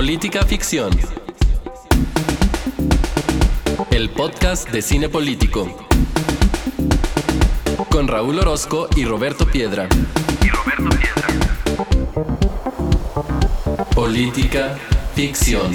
Política Ficción. El podcast de cine político. Con Raúl Orozco y Roberto Piedra. Y Roberto Piedra. Política Ficción.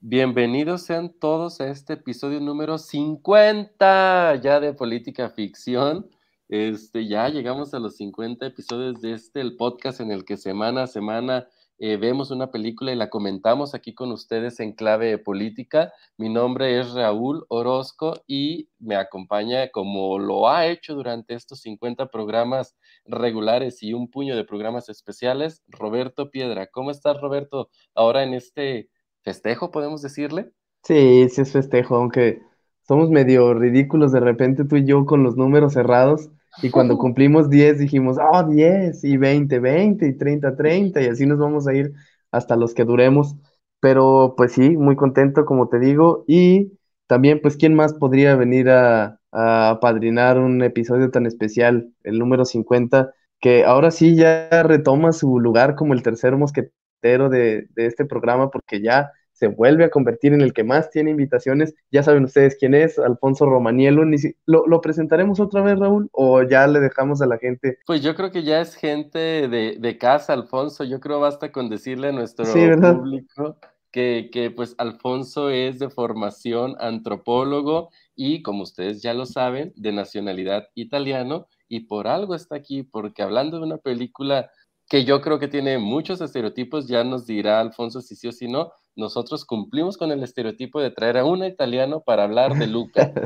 Bienvenidos sean todos a este episodio número 50 ya de Política Ficción. Este, ya llegamos a los 50 episodios de este, el podcast en el que semana a semana eh, vemos una película y la comentamos aquí con ustedes en clave política. Mi nombre es Raúl Orozco y me acompaña, como lo ha hecho durante estos 50 programas regulares y un puño de programas especiales, Roberto Piedra. ¿Cómo estás, Roberto? Ahora en este festejo, podemos decirle. Sí, sí es festejo, aunque somos medio ridículos de repente tú y yo con los números cerrados. Y cuando cumplimos 10 dijimos, oh, 10 y 20, 20 y 30, 30 y así nos vamos a ir hasta los que duremos. Pero pues sí, muy contento, como te digo. Y también, pues, ¿quién más podría venir a, a padrinar un episodio tan especial, el número 50, que ahora sí ya retoma su lugar como el tercer mosquetero de, de este programa, porque ya se vuelve a convertir en el que más tiene invitaciones. Ya saben ustedes quién es, Alfonso Romanielo. ¿Lo, presentaremos otra vez, Raúl? ¿O ya le dejamos a la gente? Pues yo creo que ya es gente de, casa, Alfonso. Yo creo basta con decirle a nuestro público que, que, pues Alfonso es de formación antropólogo y, como ustedes ya lo saben, de nacionalidad italiano. Y por algo está aquí, porque hablando de una película que yo creo que tiene muchos estereotipos, ya nos dirá Alfonso si sí o si no, nosotros cumplimos con el estereotipo de traer a un italiano para hablar de Luca.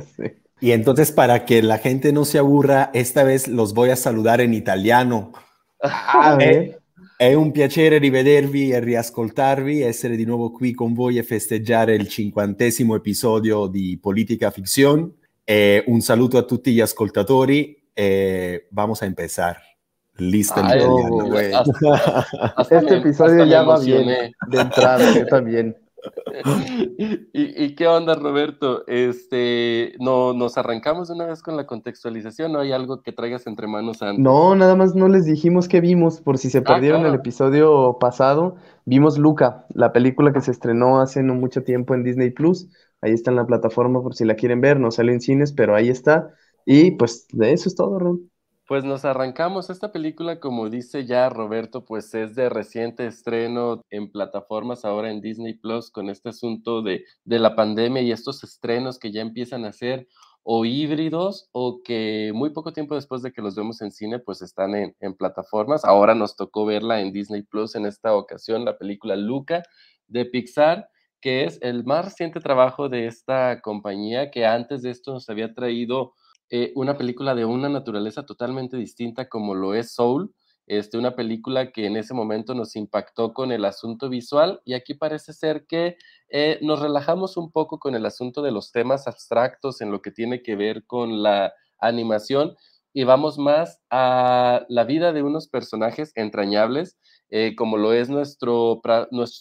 Y entonces, para que la gente no se aburra, esta vez los voy a saludar en italiano. Ah, è, è, un piacere rivedervi e riascoltarvi, essere di nuovo qui con voi e festeggiare il cinquantesimo episodio di Politica Ficción. E un saluto a tutti gli ascoltatori e vamos a empezar. Listo. este episodio ya va bien de entrada, yo también. ¿Y, qué onda, Roberto? Este, no, ¿Nos arrancamos de una vez con la contextualización? ¿No hay algo que traigas entre manos antes? No, nada más no les dijimos que vimos, por si se ah, perdieron el episodio pasado. Vimos Luca, la película que se estrenó hace no mucho tiempo en Disney Plus. Ahí está en la plataforma por si la quieren ver. No sale en cines, pero ahí está. Y pues de eso es todo, Ron. Pues nos arrancamos. Esta película, como dice ya Roberto, pues es de reciente estreno en plataformas ahora en Disney Plus con este asunto de, de la pandemia y estos estrenos que ya empiezan a ser o híbridos o que muy poco tiempo después de que los vemos en cine, pues están en, en, plataformas. Ahora nos tocó verla en Disney Plus en esta ocasión, la película Luca de Pixar, que es el más reciente trabajo de esta compañía que antes de esto nos había traído eh, una película de una naturaleza totalmente distinta como lo es Soul, este, una película que en ese momento nos impactó con el asunto visual y aquí parece ser que eh, nos relajamos un poco con el asunto de los temas abstractos en lo que tiene que ver con la animación y vamos más a la vida de unos personajes entrañables eh, como lo es nuestro,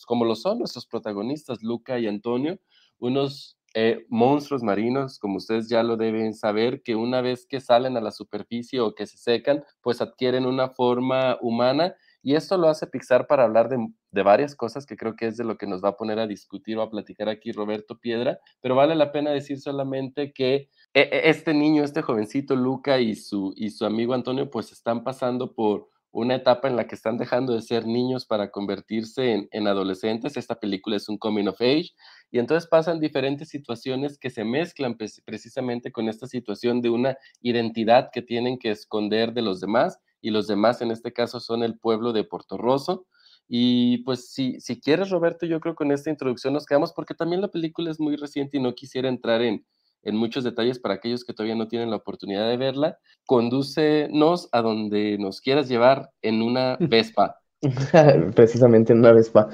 como lo son nuestros protagonistas Luca y Antonio, unos eh, monstruos marinos, como ustedes ya lo deben saber, que una vez que salen a la superficie o que se secan, pues adquieren una forma humana. Y esto lo hace Pixar para hablar de, de, varias cosas que creo que es de lo que nos va a poner a discutir o a platicar aquí Roberto Piedra, pero vale la pena decir solamente que e, e, este niño, este jovencito Luca y su, y su amigo Antonio, pues están pasando por una etapa en la que están dejando de ser niños para convertirse en, en adolescentes. Esta película es un coming of age y entonces pasan diferentes situaciones que se mezclan precisamente con esta situación de una identidad que tienen que esconder de los demás, y los demás en este caso son el pueblo de Puerto Rosso. Y pues si, si quieres, Roberto, yo creo que con esta introducción nos quedamos porque también la película es muy reciente y no quisiera entrar en, en muchos detalles para aquellos que todavía no tienen la oportunidad de verla. Condúcenos a donde nos quieras llevar en una Vespa. Precisamente en una Vespa.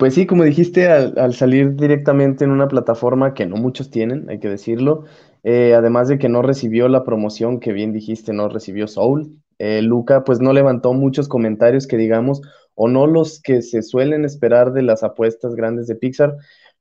Pues sí, como dijiste, al, salir directamente en una plataforma que no muchos tienen, hay que decirlo, eh, además de que no recibió la promoción que bien dijiste, no recibió Soul, eh, Luca pues no levantó muchos comentarios que digamos, o no los que se suelen esperar de las apuestas grandes de Pixar,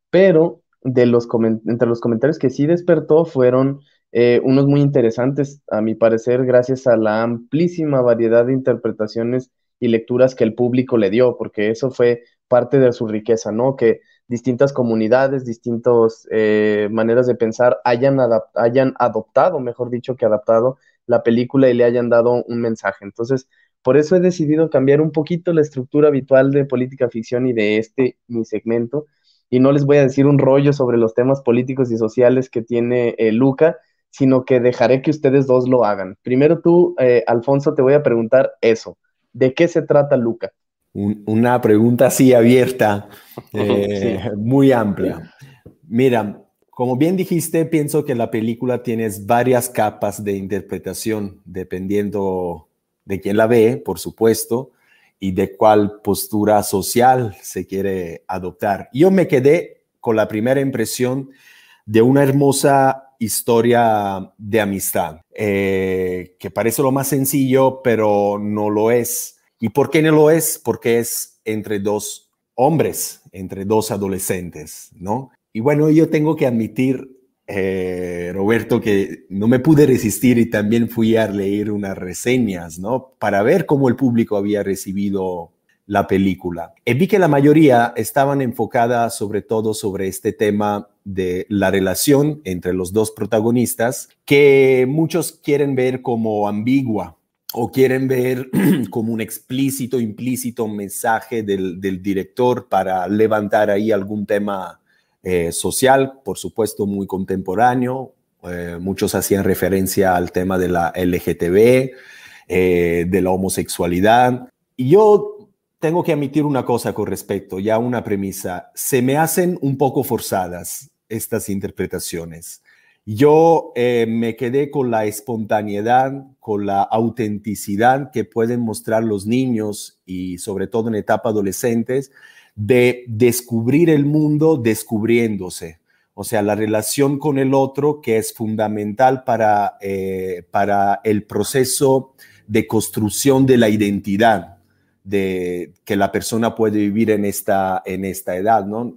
pero de los entre los comentarios que sí despertó fueron eh, unos muy interesantes, a mi parecer, gracias a la amplísima variedad de interpretaciones y lecturas que el público le dio, porque eso fue parte de su riqueza, ¿no? Que distintas comunidades, distintas eh, maneras de pensar hayan, hayan adoptado, mejor dicho, que adaptado la película y le hayan dado un mensaje. Entonces, por eso he decidido cambiar un poquito la estructura habitual de política ficción y de este mi segmento. Y no les voy a decir un rollo sobre los temas políticos y sociales que tiene eh, Luca, sino que dejaré que ustedes dos lo hagan. Primero tú, eh, Alfonso, te voy a preguntar eso. ¿De qué se trata Luca? una pregunta así abierta, eh, muy amplia. Mira, como bien dijiste, pienso que la película tiene varias capas de interpretación, dependiendo de quién la ve, por supuesto, y de cuál postura social se quiere adoptar. Yo me quedé con la primera impresión de una hermosa historia de amistad, eh, que parece lo más sencillo, pero no lo es. ¿Y por qué no lo es? Porque es entre dos hombres, entre dos adolescentes, ¿no? Y bueno, yo tengo que admitir, eh, Roberto, que no me pude resistir y también fui a leer unas reseñas, ¿no? Para ver cómo el público había recibido la película. Y vi que la mayoría estaban enfocadas sobre todo sobre este tema de la relación entre los dos protagonistas, que muchos quieren ver como ambigua o quieren ver como un explícito, implícito mensaje del, director para levantar ahí algún tema eh, social, por supuesto muy contemporáneo. Eh, muchos hacían referencia al tema de la LGTB, eh, de la homosexualidad. Y yo tengo que admitir una cosa con respecto, ya una premisa. Se me hacen un poco forzadas estas interpretaciones. Yo eh, me quedé con la espontaneidad, con la autenticidad que pueden mostrar los niños y sobre todo en etapa adolescentes de descubrir el mundo descubriéndose. O sea, la relación con el otro que es fundamental para, eh, para el proceso de construcción de la identidad de que la persona puede vivir en esta, en esta edad, ¿no?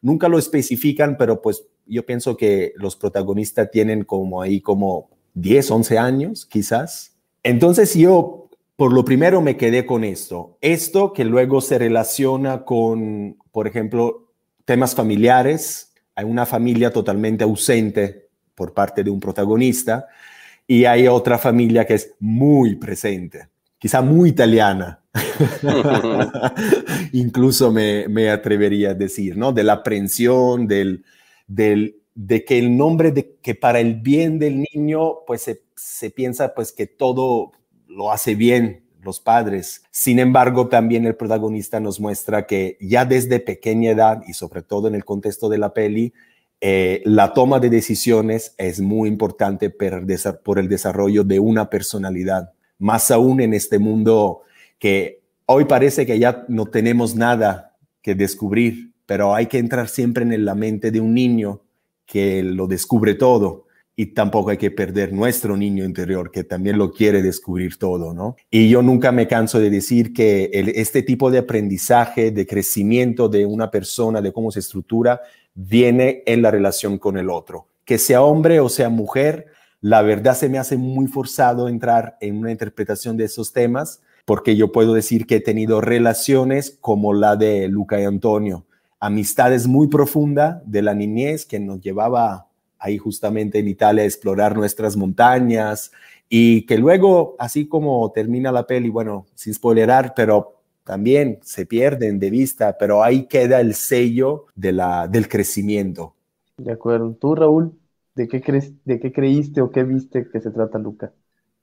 Nunca lo especifican, pero pues yo pienso que los protagonistas tienen como ahí como 10, 11 años, quizás. Entonces yo, por lo primero, me quedé con esto. Esto que luego se relaciona con, por ejemplo, temas familiares. Hay una familia totalmente ausente por parte de un protagonista y hay otra familia que es muy presente, quizá muy italiana, Incluso me, atrevería a decir, ¿no? De la aprensión, del, del, de que el nombre de que para el bien del niño, pues se, piensa pues que todo lo hace bien los padres. Sin embargo, también el protagonista nos muestra que ya desde pequeña edad y sobre todo en el contexto de la peli, eh, la toma de decisiones es muy importante por el desarrollo de una personalidad, más aún en este mundo que hoy parece que ya no tenemos nada que descubrir, pero hay que entrar siempre en la mente de un niño que lo descubre todo y tampoco hay que perder nuestro niño interior que también lo quiere descubrir todo, ¿no? Y yo nunca me canso de decir que este tipo de aprendizaje, de crecimiento de una persona, de cómo se estructura, viene en la relación con el otro. Que sea hombre o sea mujer, la verdad se me hace muy forzado entrar en una interpretación de esos temas, porque yo puedo decir que he tenido relaciones como la de Luca y Antonio, amistades muy profundas de la niñez que nos llevaba ahí justamente en Italia a explorar nuestras montañas y que luego, así como termina la peli, bueno, sin spoilerar, pero también se pierden de vista, pero ahí queda el sello de la, del crecimiento. De acuerdo. ¿Tú, Raúl, de qué, crees, de qué creíste o qué viste que se trata Luca?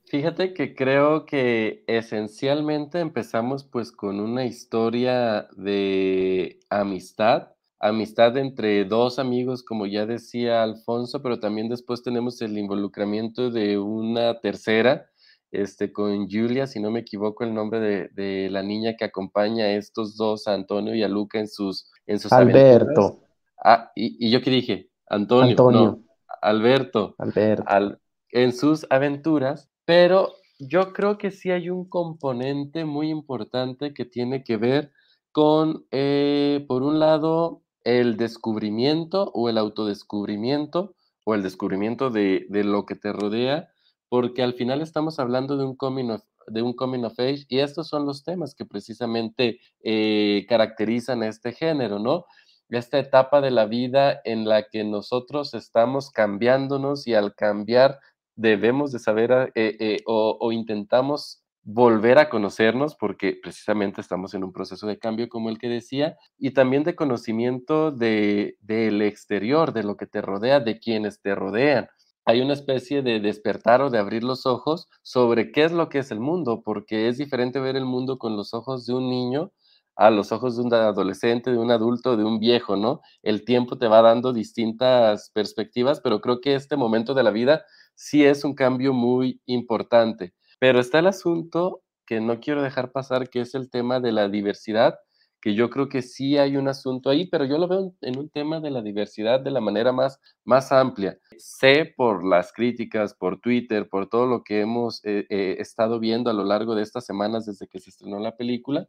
Fíjate que creo que esencialmente empezamos pues con una historia de amistad, amistad entre dos amigos, como ya decía Alfonso, pero también después tenemos el involucramiento de una tercera, este, con Julia, si no me equivoco el nombre de, la niña que acompaña a estos dos, a Antonio y a Luca en sus, en sus Alberto. Ah, y, yo qué dije, Antonio, Antonio. Alberto. Alberto. en sus aventuras pero yo creo que sí hay un componente muy importante que tiene que ver con, eh, por un lado, el descubrimiento o el autodescubrimiento o el descubrimiento de, de lo que te rodea, porque al final estamos hablando de un coming of, de un coming of age y estos son los temas que precisamente eh, caracterizan a este género, ¿no? Esta etapa de la vida en la que nosotros estamos cambiándonos y al cambiar debemos de saber eh, eh, o, o intentamos volver a conocernos porque precisamente estamos en un proceso de cambio como el que decía y también de conocimiento de del exterior, de lo que te rodea, de quienes te rodean hay una especie de despertar o de abrir los ojos sobre qué es lo que es el mundo, porque es diferente ver el mundo con los ojos de un niño a los ojos de un adolescente, de un adulto, de un viejo, ¿no? El tiempo te va dando distintas perspectivas, pero creo que este momento de la vida sí es un cambio muy importante. Pero está el asunto que no quiero dejar pasar, que es el tema de la diversidad, que yo creo que sí hay un asunto ahí, pero yo lo veo en un tema de la diversidad de la manera más, más amplia. Sé por las críticas, por Twitter, por todo lo que hemos eh, eh, estado viendo a lo largo de estas semanas desde que se estrenó la película,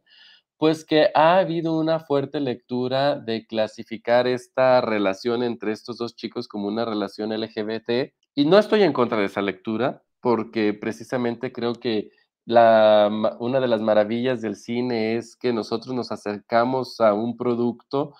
pues que ha habido una fuerte lectura de clasificar esta relación entre estos dos chicos como una relación LGBT. Y no estoy en contra de esa lectura, porque precisamente creo que la, una de las maravillas del cine es que nosotros nos acercamos a un producto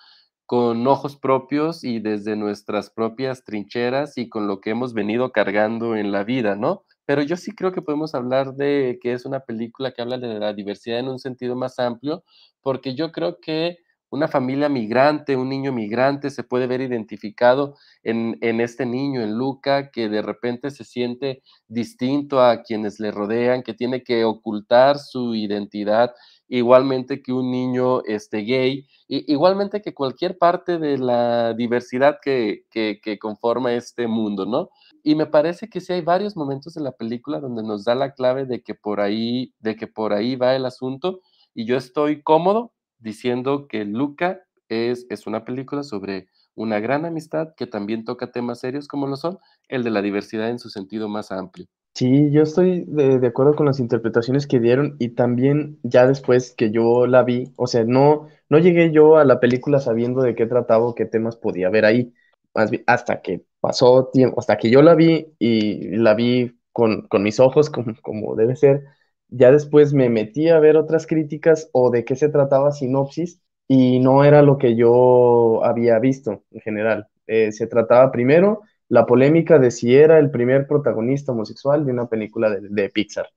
con ojos propios y desde nuestras propias trincheras y con lo que hemos venido cargando en la vida, ¿no? Pero yo sí creo que podemos hablar de que es una película que habla de la diversidad en un sentido más amplio, porque yo creo que una familia migrante, un niño migrante se puede ver identificado en, este niño, en Luca, que de repente se siente distinto a quienes le rodean, que tiene que ocultar su identidad, igualmente que un niño este, gay, igualmente que cualquier parte de la diversidad que, que, que conforma este mundo, ¿no? Y me parece que sí hay varios momentos de la película donde nos da la clave de que por ahí, de que por ahí va el asunto, y yo estoy cómodo diciendo que Luca es, es una película sobre una gran amistad que también toca temas serios como lo son el de la diversidad en su sentido más amplio. Sí, yo estoy de, de, acuerdo con las interpretaciones que dieron y también ya después que yo la vi, o sea, no, no llegué yo a la película sabiendo de qué trataba o qué temas podía haber ahí, más bien hasta que pasó tiempo, hasta que yo la vi y la vi con, con mis ojos como, como debe ser, ya después me metí a ver otras críticas o de qué se trataba sinopsis y no era lo que yo había visto en general. Eh, se trataba primero la polémica de si era el primer protagonista homosexual de una película de, Pixar.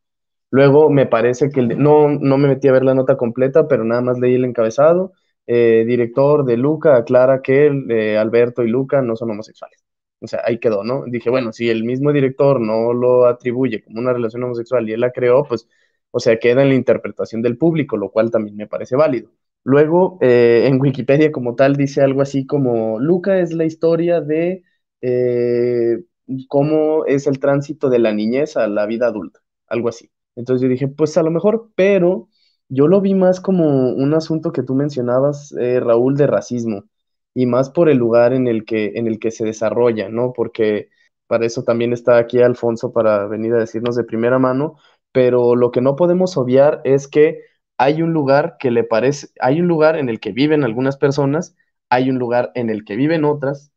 Luego me parece que no, no me metí a ver la nota completa, pero nada más leí el encabezado. Eh, director de Luca aclara que eh, Alberto y Luca no son homosexuales. O sea, ahí quedó, ¿no? Dije, bueno, si el mismo director no lo atribuye como una relación homosexual y él la creó, pues o sea, queda en la interpretación del público, lo cual también me parece válido. Luego, eh, en Wikipedia como tal dice algo así como, Luca es la historia de eh, cómo es el tránsito de la niñez a la vida adulta, algo así. Entonces yo dije, pues a lo mejor, pero yo lo vi más como un asunto que tú mencionabas, eh, Raúl, de racismo, y más por el lugar en el que, en el que se desarrolla, ¿no? Porque para eso también está aquí Alfonso para venir a decirnos de primera mano, pero lo que no podemos obviar es que hay un lugar que le parece, hay un lugar en el que viven algunas personas, hay un lugar en el que viven otras,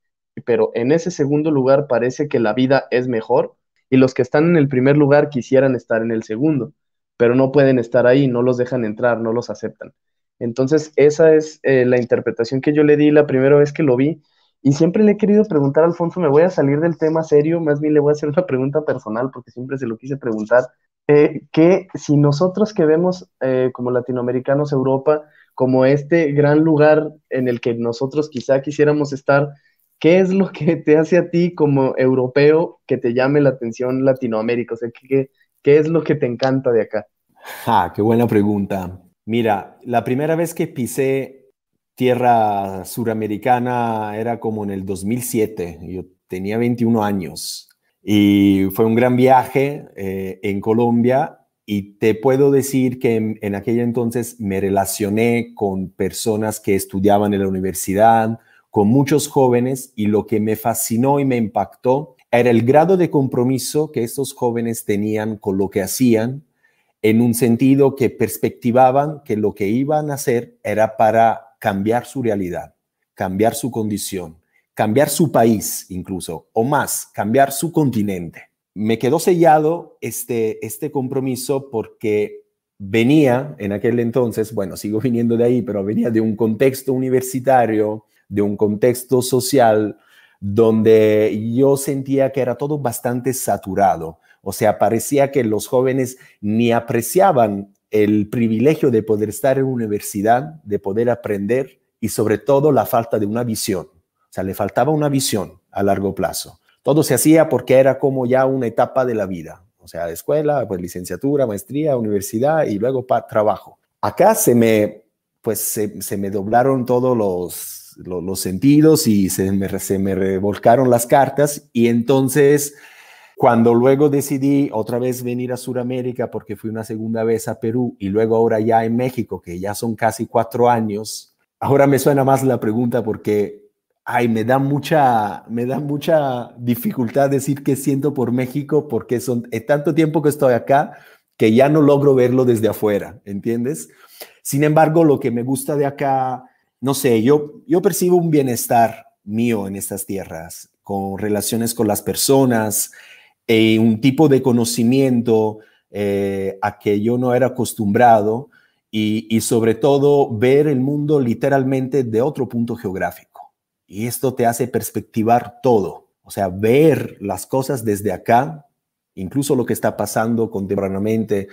pero en ese segundo lugar parece que la vida es mejor y los que están en el primer lugar quisieran estar en el segundo, pero no pueden estar ahí, no los dejan entrar, no los aceptan. Entonces, esa es eh, la interpretación que yo le di la primera vez que lo vi. Y siempre le he querido preguntar a Alfonso, me voy a salir del tema serio, más bien le voy a hacer una pregunta personal porque siempre se lo quise preguntar. Eh, que si nosotros que vemos eh, como latinoamericanos Europa como este gran lugar en el que nosotros quizá quisiéramos estar, ¿qué es lo que te hace a ti como europeo que te llame la atención Latinoamérica? O sea, ¿qué, qué es lo que te encanta de acá? Ah, qué buena pregunta. Mira, la primera vez que pisé tierra suramericana era como en el 2007. Yo tenía 21 años. Y fue un gran viaje eh, en Colombia y te puedo decir que en, aquel entonces me relacioné con personas que estudiaban en la universidad, con muchos jóvenes y lo que me fascinó y me impactó era el grado de compromiso que estos jóvenes tenían con lo que hacían en un sentido que perspectivaban que lo que iban a hacer era para cambiar su realidad, cambiar su condición, cambiar su país incluso, o más, cambiar su continente. Me quedó sellado este, este compromiso porque venía en aquel entonces, bueno, sigo viniendo de ahí, pero venía de un contexto universitario, de un contexto social donde yo sentía que era todo bastante saturado. O sea, parecía que los jóvenes ni apreciaban el privilegio de poder estar en universidad, de poder aprender y sobre todo la falta de una visión. O sea, le faltaba una visión a largo plazo. Todo se hacía porque era como ya una etapa de la vida. O sea, escuela, pues licenciatura, maestría, universidad y luego trabajo. Acá se me, pues se, me doblaron todos los, los, sentidos y se me, revolcaron las cartas y entonces cuando luego decidí otra vez venir a Sudamérica porque fui una segunda vez a Perú y luego ahora ya en México, que ya son casi cuatro años, ahora me suena más la pregunta porque, ay, me da mucha, me da mucha dificultad decir qué siento por México porque son es tanto tiempo que estoy acá que ya no logro verlo desde afuera, ¿entiendes? Sin embargo, lo que me gusta de acá, no sé, yo, yo percibo un bienestar mío en estas tierras, con relaciones con las personas, eh, un tipo de conocimiento eh, a que yo no era acostumbrado y, sobre todo ver el mundo literalmente de otro punto geográfico. Y esto te hace perspectivar todo, o sea, ver las cosas desde acá, incluso lo que está pasando contemporáneamente,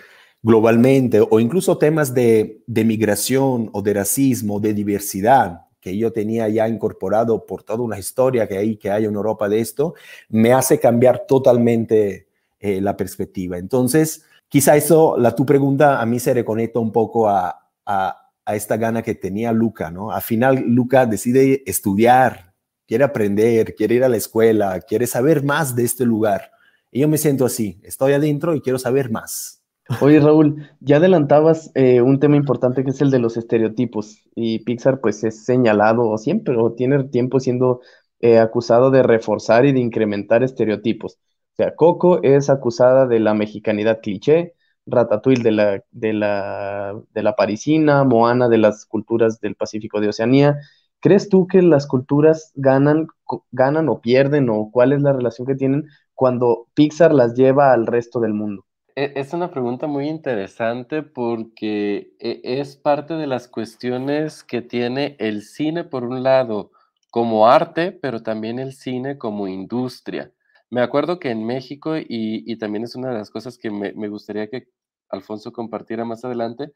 globalmente, o incluso temas de, de migración o de racismo, de diversidad, que yo tenía ya incorporado por toda una historia que hay, que hay en Europa de esto, me hace cambiar totalmente eh, la perspectiva. Entonces, quizá eso, la tu pregunta a mí se reconecta un poco a, a, a esta gana que tenía Luca, ¿no? Al final, Luca decide estudiar, quiere aprender, quiere ir a la escuela, quiere saber más de este lugar. Y yo me siento así, estoy adentro y quiero saber más. Oye, Raúl, ya adelantabas eh, un tema importante que es el de los estereotipos y Pixar pues es señalado siempre o tiene tiempo siendo eh, acusado de reforzar y de incrementar estereotipos. O sea, Coco es acusada de la mexicanidad cliché, Ratatouille de la, de la, de la parisina, Moana de las culturas del Pacífico de Oceanía. ¿Crees tú que las culturas ganan, ganan o pierden o cuál es la relación que tienen cuando Pixar las lleva al resto del mundo? E, es una pregunta muy interesante porque e, es parte de las cuestiones que tiene el cine, por un lado, como arte, pero también el cine como industria. Me acuerdo que en México, y, también es una de las cosas que me, gustaría que Alfonso compartiera más adelante,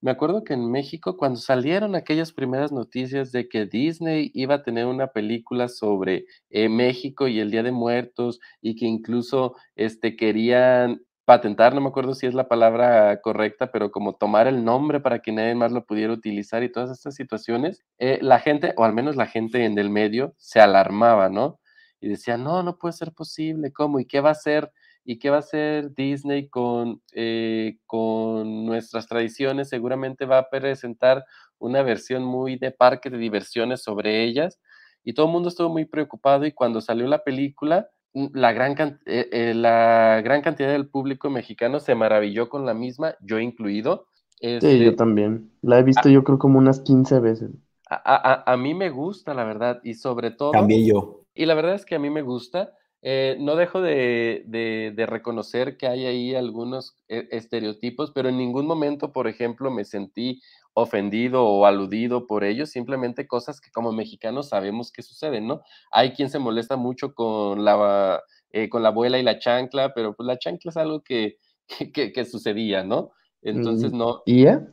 me acuerdo que en México, cuando salieron aquellas primeras noticias de que Disney iba a tener una película sobre eh, México y el Día de Muertos, y que incluso este, querían patentar, no me acuerdo si es la palabra correcta, pero como tomar el nombre para que nadie más lo pudiera utilizar y todas estas situaciones, eh, la gente, o al menos la gente en el medio, se alarmaba, ¿no? Y decía, no, no puede ser posible, ¿cómo? ¿Y qué va a hacer? ¿Y qué va a hacer Disney con, eh, con nuestras tradiciones? Seguramente va a presentar una versión muy de parque de diversiones sobre ellas. Y todo el mundo estuvo muy preocupado y cuando salió la película, la gran, eh, eh, la gran cantidad del público mexicano se maravilló con la misma, yo incluido. sí, yo este también. La he visto yo creo como unas 15 veces. A, a, mí me gusta, la verdad, y sobre todo... También yo. Y la verdad es que a mí me gusta. Eh, no dejo de, de, de, reconocer que hay ahí algunos estereotipos, pero en ningún momento, por ejemplo, me sentí ofendido o aludido por ellos, simplemente cosas que como mexicanos sabemos que suceden, ¿no? Hay quien se molesta mucho con la, eh, con la abuela y la chancla, pero pues la chancla es algo que, que, sucedía, ¿no? Entonces no... ¿Y ya?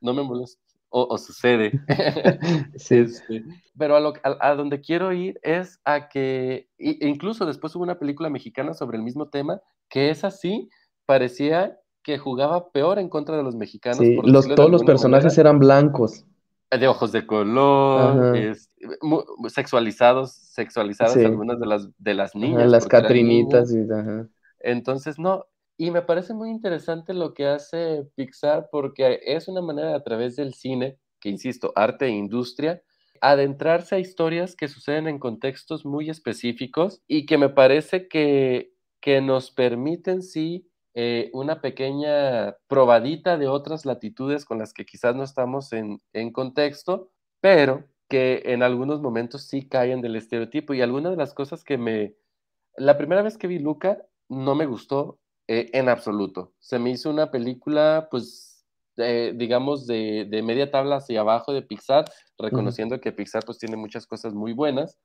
No me molesta. O, sucede. sí. Este, pero a, lo, a, donde quiero ir es a que, incluso después hubo una película mexicana sobre el mismo tema, que es así, parecía que jugaba peor en contra de los mexicanos. Sí, los, todos los personajes eran blancos. De ojos de color, sexualizados, sexualizadas algunas de las, de las niñas. las catrinitas. Y, Entonces, no, y me parece muy interesante lo que hace Pixar porque es una manera a través del cine, que insisto, arte e industria, adentrarse a historias que suceden en contextos muy específicos y que me parece que, que nos permiten, sí, eh, una pequeña probadita de otras latitudes con las que quizás no estamos en, contexto, pero que en algunos momentos sí caen del estereotipo. Y alguna de las cosas que me... La primera vez que vi Luca no me gustó eh, en absoluto. Se me hizo una película, pues, digamos, de, de, media tabla hacia abajo de Pixar, reconociendo que Pixar pues tiene muchas cosas muy buenas.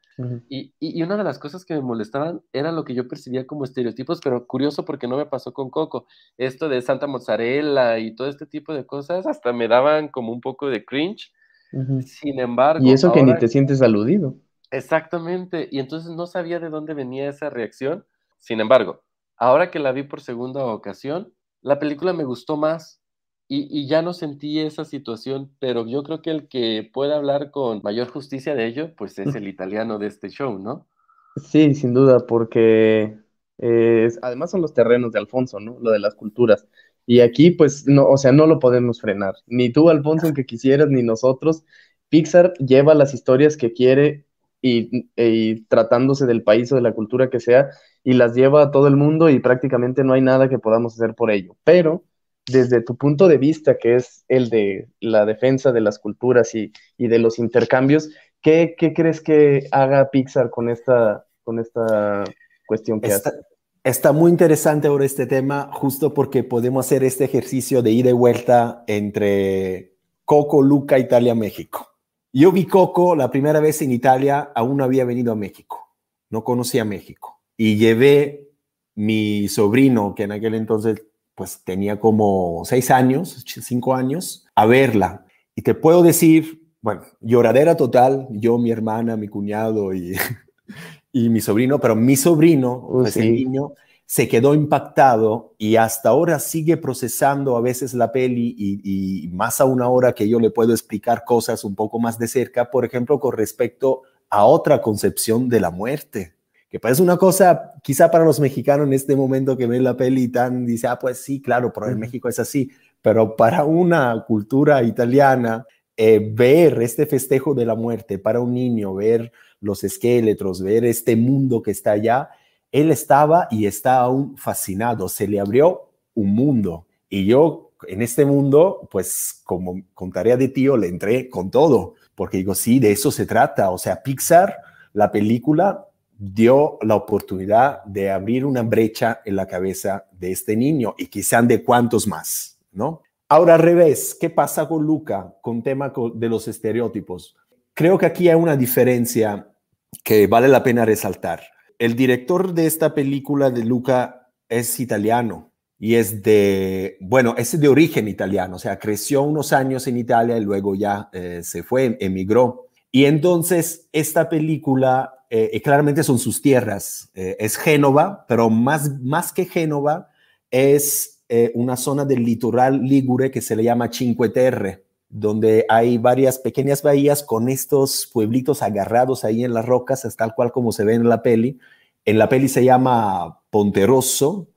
y, y, una de las cosas que me molestaban era lo que yo percibía como estereotipos, pero curioso porque no me pasó con Coco. Esto de Santa Mozzarella y todo este tipo de cosas hasta me daban como un poco de cringe. Sin embargo... Y eso que ni te sientes aludido. Exactamente. Y entonces no sabía de dónde venía esa reacción. Sin embargo, ahora que la vi por segunda ocasión, la película me gustó más y, ya no sentí esa situación, pero yo creo que el que puede hablar con mayor justicia de ello, pues es el italiano de este show, ¿no? Sí, sin duda, porque además son los terrenos de Alfonso, ¿no? Lo de las culturas. Y aquí, pues, no, o sea, no lo podemos frenar. Ni tú, Alfonso, aunque quisieras, ni nosotros. Pixar lleva las historias que quiere y, y, tratándose del país o de la cultura que sea, y las lleva a todo el mundo y prácticamente no hay nada que podamos hacer por ello. Pero desde tu punto de vista, que es el de la defensa de las culturas y, de los intercambios, ¿qué, crees que haga Pixar con esta, con esta cuestión que está, hace? Está muy interesante ahora este tema, justo porque podemos hacer este ejercicio de ida y vuelta entre Coco, Luca, Italia, México. Yo vi Coco la primera vez en Italia, aún no había venido a México, no conocía México. Y llevé mi sobrino, que en aquel entonces pues tenía como seis años, cinco años, a verla. Y te puedo decir, bueno, lloradera total, yo, mi hermana, mi cuñado y, y mi sobrino, pero mi sobrino, pues el niño, se quedó impactado y hasta ahora sigue procesando a veces la peli y, y, más aún ahora que yo le puedo explicar cosas un poco más de cerca, por ejemplo, con respecto a otra concepción de la muerte que parece una cosa, quizá para los mexicanos en este momento que ven la peli tan, dice, ah, pues sí, claro, pero en México es así, pero para una cultura italiana, eh, ver este festejo de la muerte, para un niño, ver los esqueletos, ver este mundo que está allá, él estaba y está aún fascinado, se le abrió un mundo. Y yo en este mundo, pues como con tarea de tío, le entré con todo, porque digo, sí, de eso se trata. O sea, Pixar, la película, dio la oportunidad de abrir una brecha en la cabeza de este niño y quizás de cuántos más, ¿no? Ahora al revés, ¿qué pasa con Luca con tema de los estereotipos? Creo que aquí hay una diferencia que vale la pena resaltar. El director de esta película de Luca es italiano y es de, bueno, es de origen italiano, o sea, creció unos años en Italia y luego ya eh, se fue, emigró. Y entonces esta película eh, claramente son sus tierras. Eh, es Génova, pero más, más que Génova, es eh, una zona del litoral ligure que se le llama Cinque Terre, donde hay varias pequeñas bahías con estos pueblitos agarrados ahí en las rocas, es tal cual como se ve en la peli. En la peli se llama Ponterosso,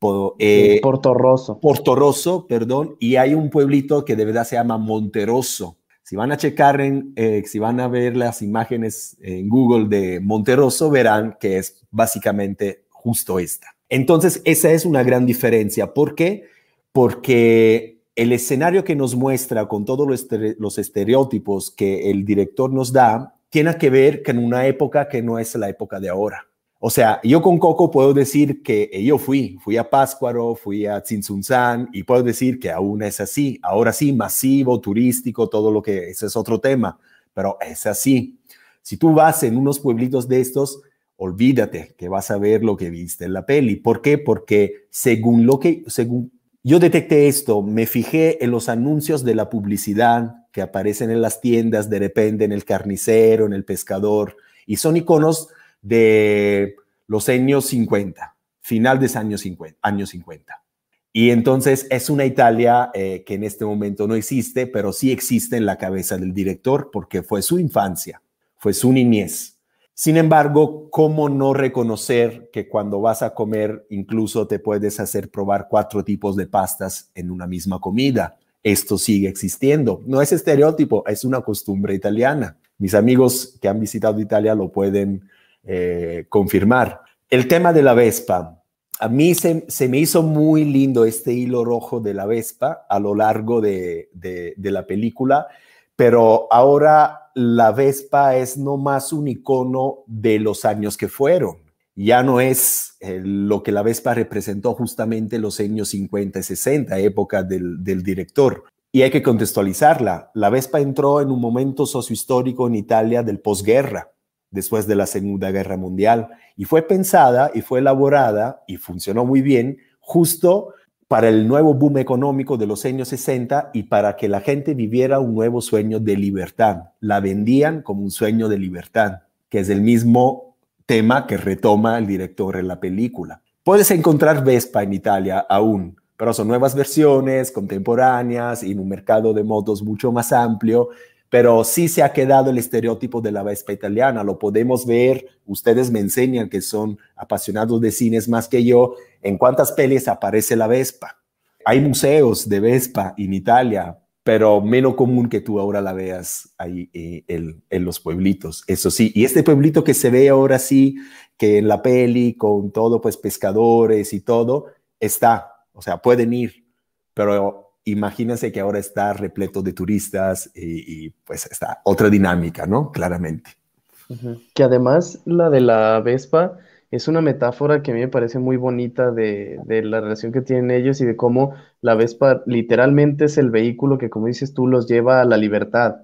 Portoroso. Portoroso, perdón, y hay un pueblito que de verdad se llama Monteroso si van a checar, en, eh, si van a ver las imágenes en Google de Monteroso, verán que es básicamente justo esta. Entonces, esa es una gran diferencia. ¿Por qué? Porque el escenario que nos muestra con todos los estereotipos que el director nos da, tiene que ver con una época que no es la época de ahora. O sea, yo con Coco puedo decir que yo fui, fui a Páscuaro, fui a Tzintzunzán y puedo decir que aún es así. Ahora sí, masivo, turístico, todo lo que ese es otro tema, pero es así. Si tú vas en unos pueblitos de estos, olvídate que vas a ver lo que viste en la peli. ¿Por qué? Porque según lo que, según yo detecté esto, me fijé en los anuncios de la publicidad que aparecen en las tiendas, de repente en el carnicero, en el pescador, y son iconos de los años 50, final de años 50. Años 50. Y entonces es una Italia eh, que en este momento no existe, pero sí existe en la cabeza del director porque fue su infancia, fue su niñez. Sin embargo, ¿cómo no reconocer que cuando vas a comer incluso te puedes hacer probar cuatro tipos de pastas en una misma comida? Esto sigue existiendo. No es estereotipo, es una costumbre italiana. Mis amigos que han visitado Italia lo pueden eh, confirmar. El tema de la Vespa. A mí se, me hizo muy lindo este hilo rojo de la Vespa a lo largo de, la película, pero ahora la Vespa es no más un icono de los años que fueron. Ya no es eh, lo que la Vespa representó justamente los años 50 y 60, época del, del director. Y hay que contextualizarla. La Vespa entró en un momento sociohistórico en Italia del posguerra, después de la Segunda Guerra Mundial, y fue pensada y fue elaborada y funcionó muy bien justo para el nuevo boom económico de los años 60 y para que la gente viviera un nuevo sueño de libertad. La vendían como un sueño de libertad, que es el mismo tema que retoma el director en la película. Puedes encontrar Vespa en Italia aún, pero son nuevas versiones, contemporáneas, y en un mercado de motos mucho más amplio, pero sí se ha quedado el estereotipo de la Vespa italiana, lo podemos ver, ustedes me enseñan que son apasionados de cines más que yo, en cuántas pelis aparece la Vespa. Hay museos de Vespa en Italia, pero menos común que tú ahora la veas ahí eh, en, los pueblitos, eso sí. Y este pueblito que se ve ahora sí, que en la peli, con todo, pues pescadores y todo, está, o sea, pueden ir, pero imagínense que ahora está repleto de turistas y, pues está otra dinámica, ¿no? Claramente. Que además la de la Vespa es una metáfora que a mí me parece muy bonita de, la relación que tienen ellos y de cómo la Vespa literalmente es el vehículo que, como dices tú, los lleva a la libertad.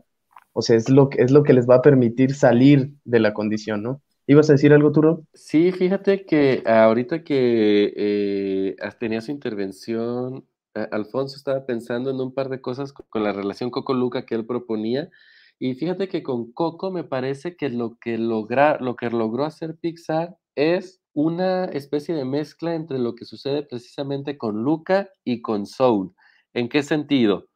O sea, es lo, es lo que les va a permitir salir de la condición, ¿no? ¿Ibas a decir algo, Turo? Sí, fíjate que ahorita que eh, tenía su intervención Alfonso estaba pensando en un par de cosas con, la relación Coco-Luca que él proponía. Y fíjate que con Coco me parece que lo que, logra, lo que logró hacer Pixar es una especie de mezcla entre lo que sucede precisamente con Luca y con Soul. ¿En qué sentido?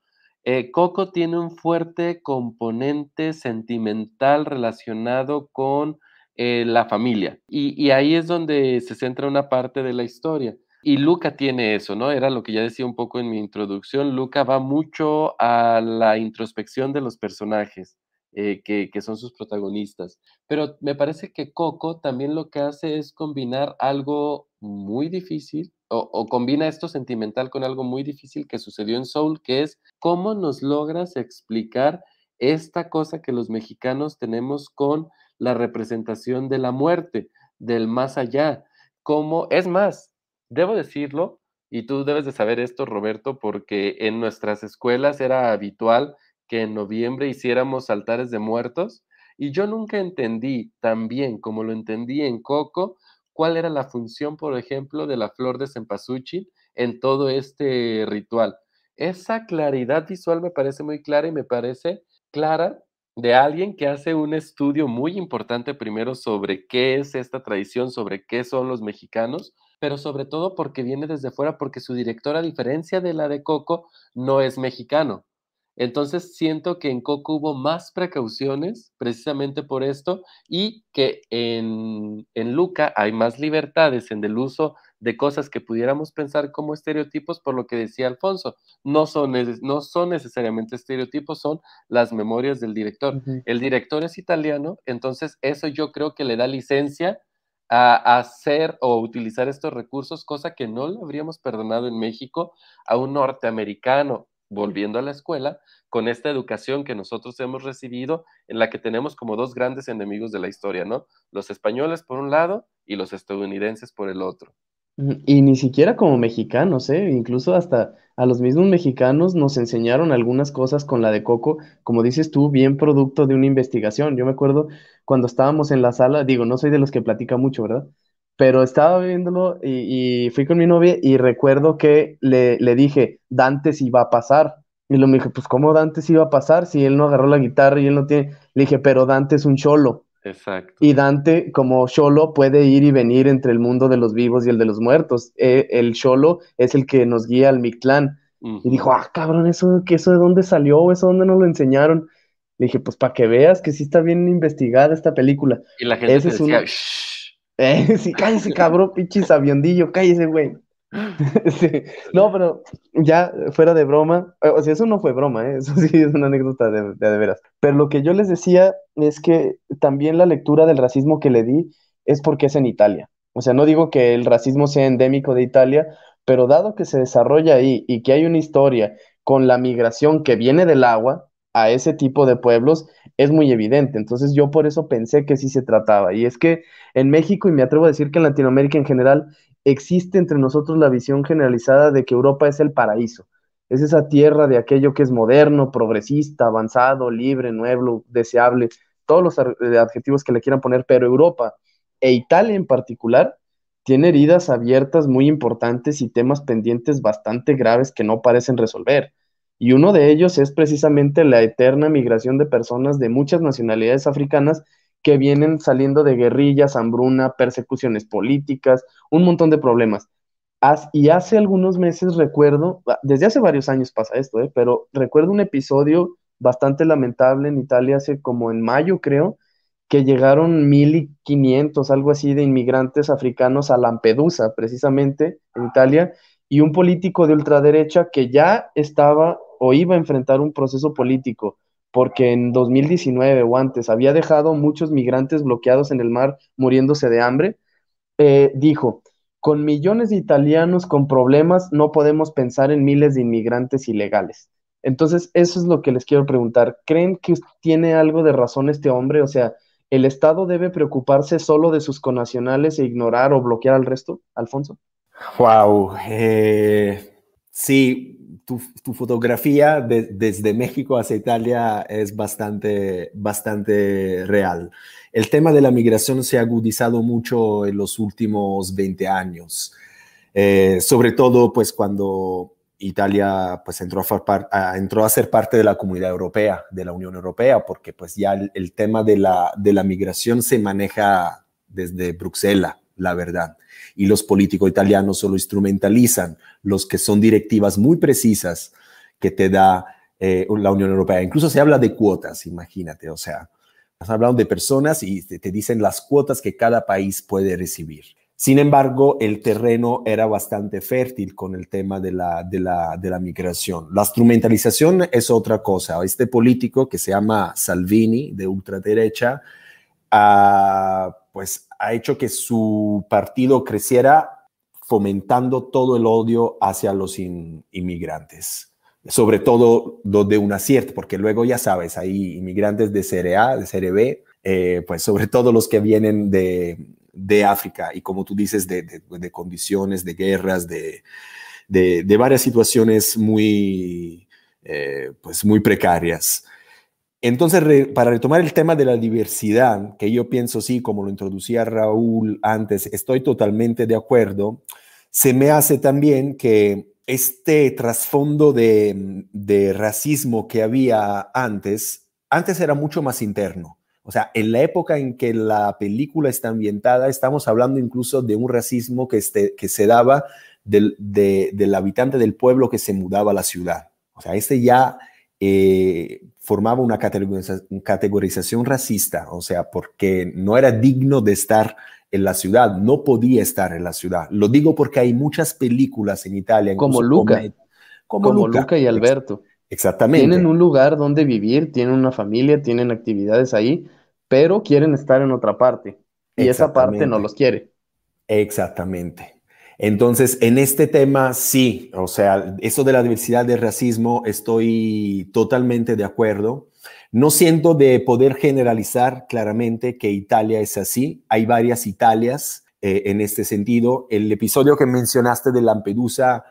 Eh, Coco tiene un fuerte componente sentimental relacionado con eh, la familia y, y ahí es donde se centra una parte de la historia. Y Luca tiene eso, ¿no? Era lo que ya decía un poco en mi introducción. Luca va mucho a la introspección de los personajes eh, que, son sus protagonistas. Pero me parece que Coco también lo que hace es combinar algo muy difícil, o, combina esto sentimental con algo muy difícil que sucedió en Soul, que es cómo nos logras explicar esta cosa que los mexicanos tenemos con la representación de la muerte, del más allá. Cómo, es más, Debo decirlo, y tú debes de saber esto, Roberto, porque en nuestras escuelas era habitual que en noviembre hiciéramos altares de muertos, y yo nunca entendí tan bien como lo entendí en Coco, cuál era la función, por ejemplo, de la flor de cempasúchil en todo este ritual. Esa claridad visual me parece muy clara y me parece clara de alguien que hace un estudio muy importante primero sobre qué es esta tradición, sobre qué son los mexicanos, pero sobre todo porque viene desde fuera, porque su director, a diferencia de la de Coco, no es mexicano. Entonces siento que en Coco hubo más precauciones precisamente por esto y que en, en Luca hay más libertades en el uso de cosas que pudiéramos pensar como estereotipos, por lo que decía Alfonso. No son, no son necesariamente estereotipos, son las memorias del director. El director es italiano, entonces eso yo creo que le da licencia a hacer o utilizar estos recursos, cosa que no le habríamos perdonado en México a un norteamericano volviendo a la escuela con esta educación que nosotros hemos recibido, en la que tenemos como dos grandes enemigos de la historia, ¿no? Los españoles por un lado y los estadounidenses por el otro. Y ni siquiera como mexicanos, ¿eh? Incluso hasta a los mismos mexicanos nos enseñaron algunas cosas con la de Coco, como dices tú, bien producto de una investigación. Yo me acuerdo cuando estábamos en la sala, digo, no soy de los que platica mucho, ¿verdad? Pero estaba viéndolo y, fui con mi novia y recuerdo que le, le dije, Dante si va a pasar. Y lo me dije, pues ¿cómo Dante si va a pasar si él no agarró la guitarra y él no tiene? Le dije, pero Dante es un cholo. Exacto. Y Dante, como Sholo, puede ir y venir entre el mundo de los vivos y el de los muertos. Eh, el Sholo es el que nos guía al Mictlán. Y dijo, ah, cabrón, ¿eso, que ¿eso de dónde salió? ¿Eso dónde nos lo enseñaron? Le dije, pues para que veas que sí está bien investigada esta película. Y la gente decía, eh, sí, cállese, cabrón, pinche sabiondillo, cállese, güey. No, pero ya fuera de broma, eh, o sea, eso no fue broma, ¿eh? eso sí es una anécdota de, de, veras. Pero lo que yo les decía es que también la lectura del racismo que le di es porque es en Italia. O sea, no digo que el racismo sea endémico de Italia, pero dado que se desarrolla ahí y que hay una historia con la migración que viene del agua, a ese tipo de pueblos es muy evidente. Entonces yo por eso pensé que sí se trataba. Y es que en México, y me atrevo a decir que en Latinoamérica en general, existe entre nosotros la visión generalizada de que Europa es el paraíso. Es esa tierra de aquello que es moderno, progresista, avanzado, libre, nuevo, deseable, todos los eh, adjetivos que le quieran poner, pero Europa e Italia en particular tiene heridas abiertas muy importantes y temas pendientes bastante graves que no parecen resolver. Y uno de ellos es precisamente la eterna migración de personas de muchas nacionalidades africanas que vienen saliendo de guerrillas, hambruna, persecuciones políticas, un montón de problemas. y hace algunos meses recuerdo, ah, desde hace varios años pasa esto, ¿eh? pero recuerdo un episodio bastante lamentable en Italia hace como en mayo, creo, que llegaron 1.500, algo así, de inmigrantes africanos a Lampedusa, precisamente, en Italia, y un político de ultraderecha que ya estaba o iba a enfrentar un proceso político, porque en 2019 o antes había dejado muchos migrantes bloqueados en el mar muriéndose de hambre, eh, dijo, con millones de italianos con problemas no podemos pensar en miles de inmigrantes ilegales. Entonces, eso es lo que les quiero preguntar. ¿Creen que tiene algo de razón este hombre? O sea, ¿el Estado debe preocuparse solo de sus conacionales e ignorar o bloquear al resto, Alfonso? Wow, eh, sí, tu, fotografía desde México hacia Italia es bastante, bastante real. El tema de la migración se ha agudizado mucho en los últimos 20 años, eh, sobre todo pues cuando Italia pues entró a, ser parte de la comunidad europea, de la Unión Europea, porque pues ya el, tema de la, de la migración se maneja desde Bruselas, la verdad. Y los políticos italianos solo instrumentalizan los que son directivas muy precisas que te da eh, la Unión Europea. Incluso se habla de cuotas, imagínate, o sea, has hablado de personas y te dicen las cuotas que cada país puede recibir. Sin embargo, el terreno era bastante fértil con el tema de la, de la, migración. La instrumentalización es otra cosa. Este político que se llama Salvini, de ultraderecha, ha, pues, ha hecho que su partido creciera fomentando todo el odio hacia los inmigrantes sobre todo de un acierto, porque luego ya sabes, hay inmigrantes de serie A, de serie B, eh, pues sobre todo los que vienen de, de África y como tú dices, de, de, condiciones, de guerras, de, de varias situaciones muy, eh, pues muy precarias. Entonces, para retomar el tema de la diversidad, que yo pienso, sí, como lo introducía Raúl antes, estoy totalmente de acuerdo, se me hace también que este trasfondo de, de racismo que había antes, antes era mucho más interno. O sea, en la época en que la película está ambientada, estamos hablando incluso de un racismo que, este, que se daba del, del, habitante del pueblo que se mudaba a la ciudad. O sea, este ya eh, formaba una categorización racista, o sea, porque no era digno de estar en la ciudad, no podía estar en la ciudad. Lo digo porque hay muchas películas en Italia. Como Luca. Como, Luca y Alberto. Exactamente. Tienen un lugar donde vivir, tienen una familia, tienen actividades ahí, pero quieren estar en otra parte y esa parte no los quiere. Exactamente. Entonces, en este tema, sí, o sea, eso de la diversidad de racismo, estoy totalmente de acuerdo. No siento de poder generalizar claramente que Italia es así. Hay varias Italias eh, en este sentido. El episodio que mencionaste de Lampedusa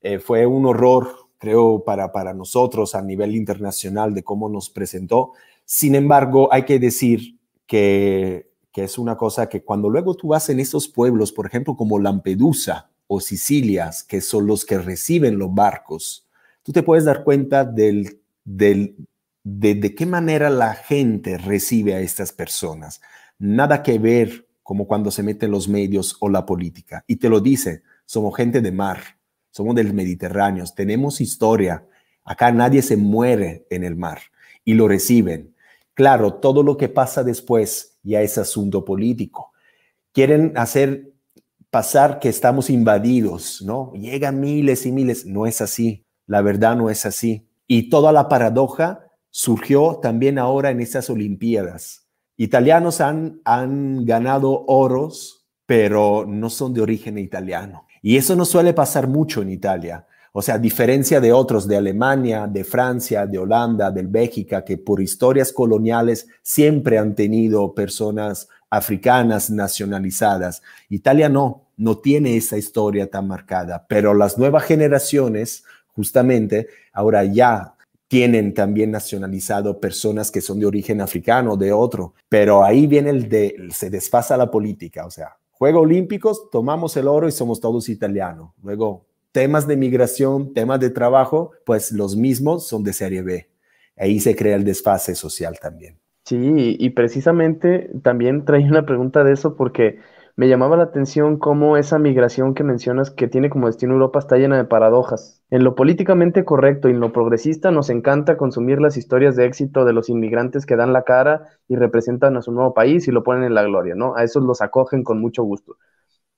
eh, fue un horror, creo, para, para nosotros a nivel internacional de cómo nos presentó. Sin embargo, hay que decir que, es una cosa que cuando luego tú vas en esos pueblos, por ejemplo, como Lampedusa o Sicilias, que son los que reciben los barcos, tú te puedes dar cuenta del, de, de qué manera la gente recibe a estas personas. Nada que ver como cuando se meten los medios o la política. Y te lo dice, somos gente de mar, somos del Mediterráneo, tenemos historia. Acá nadie se muere en el mar y lo reciben. Claro, todo lo que pasa después ya es asunto político. Quieren hacer pasar que estamos invadidos, ¿no? Llegan miles y miles. No es así. La verdad no es así. Y toda la paradoja surgió también ahora en estas Olimpiadas. Italianos han, han ganado oros, pero no son de origen italiano. Y eso no suele pasar mucho en Italia. O sea, a diferencia de otros de Alemania, de Francia, de Holanda, del Bélgica, que por historias coloniales siempre han tenido personas africanas nacionalizadas. Italia no, no tiene esa historia tan marcada, pero las nuevas generaciones, justamente, ahora ya tienen también nacionalizado personas que son de origen africano, de otro, pero ahí viene el de, se desfasa la política, o sea, Juegos Olímpicos, tomamos el oro y somos todos italianos. Luego, temas de migración, temas de trabajo, pues los mismos son de serie B. Ahí se crea el desfase social también. Sí, y precisamente también traía una pregunta de eso porque me llamaba la atención cómo esa migración que mencionas que tiene como destino Europa está llena de paradojas. En lo políticamente correcto y en lo progresista nos encanta consumir las historias de éxito de los inmigrantes que dan la cara y representan a su nuevo país y lo ponen en la gloria, ¿no? A esos los acogen con mucho gusto.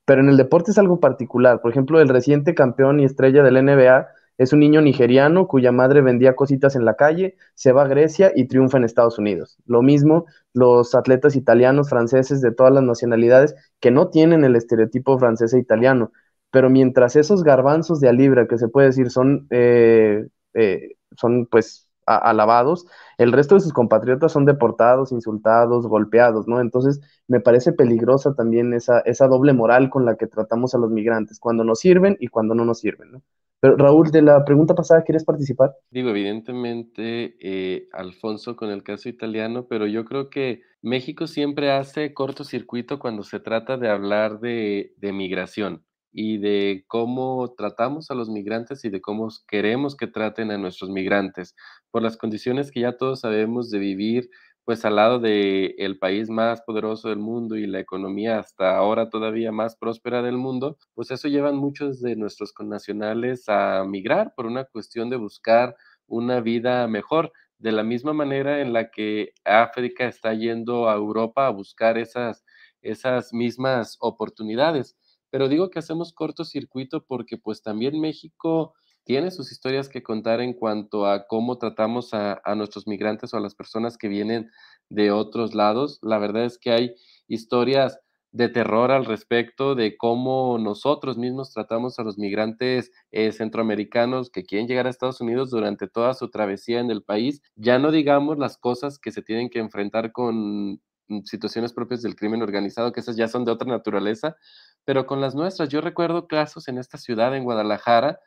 Pero en el deporte es algo particular. Por ejemplo, el reciente campeón y estrella del NBA es un niño nigeriano cuya madre vendía cositas en la calle, se va a Grecia y triunfa en Estados Unidos. Lo mismo los atletas italianos, franceses, de todas las nacionalidades, que no tienen el estereotipo francés e italiano. Pero mientras esos garbanzos de a libra, que se puede decir, son, eh, eh, son pues alabados, el resto de sus compatriotas son deportados, insultados, golpeados, ¿no? Entonces, me parece peligrosa también esa, esa doble moral con la que tratamos a los migrantes, cuando nos sirven y cuando no nos sirven, ¿no? Pero Raúl, de la pregunta pasada, ¿quieres participar? Digo, evidentemente, eh, Alfonso con el caso italiano, pero yo creo que México siempre hace cortocircuito cuando se trata de hablar de, de migración y de cómo tratamos a los migrantes y de cómo queremos que traten a nuestros migrantes, por las condiciones que ya todos sabemos de vivir pues al lado del el país más poderoso del mundo y la economía hasta ahora todavía más próspera del mundo, pues eso llevan muchos de nuestros connacionales a migrar por una cuestión de buscar una vida mejor, de la misma manera en la que África está yendo a Europa a buscar esas, esas mismas oportunidades. Pero digo que hacemos cortocircuito porque pues también México tiene sus historias que contar en cuanto a cómo tratamos a, nuestros migrantes o a las personas que vienen de otros lados. La verdad es que hay historias de terror al respecto de cómo nosotros mismos tratamos a los migrantes eh, centroamericanos que quieren llegar a Estados Unidos durante toda su travesía en el país. Ya no digamos las cosas que se tienen que enfrentar con situaciones propias del crimen organizado, que esas ya son de otra naturaleza, pero con las nuestras. Yo recuerdo casos en esta ciudad, en Guadalajara,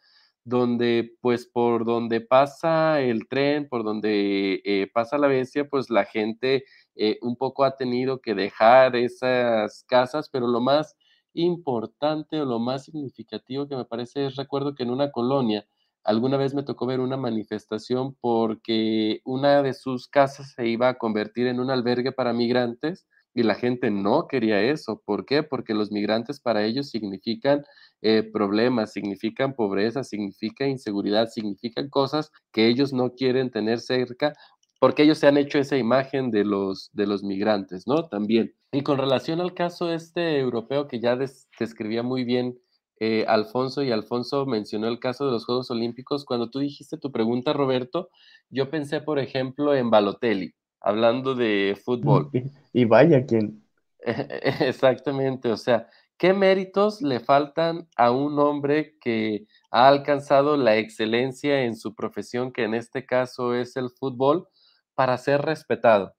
donde pues por donde pasa el tren, por donde eh, pasa la bestia, pues la gente eh, un poco ha tenido que dejar esas casas, pero lo más importante o lo más significativo que me parece es, recuerdo que en una colonia, alguna vez me tocó ver una manifestación porque una de sus casas se iba a convertir en un albergue para migrantes y la gente no quería eso. ¿Por qué? Porque los migrantes para ellos significan eh, problemas, significan pobreza, significa inseguridad, significan cosas que ellos no quieren tener cerca porque ellos se han hecho esa imagen de los, de los migrantes, ¿no? También. Y con relación al caso este europeo que ya describía muy bien eh, Alfonso, y Alfonso mencionó el caso de los Juegos Olímpicos, cuando tú dijiste tu pregunta, Roberto, yo pensé, por ejemplo, en Balotelli, hablando de fútbol. Y vaya quien. Exactamente, o sea, ¿qué méritos le faltan a un hombre que ha alcanzado la excelencia en su profesión, que en este caso es el fútbol, para ser respetado?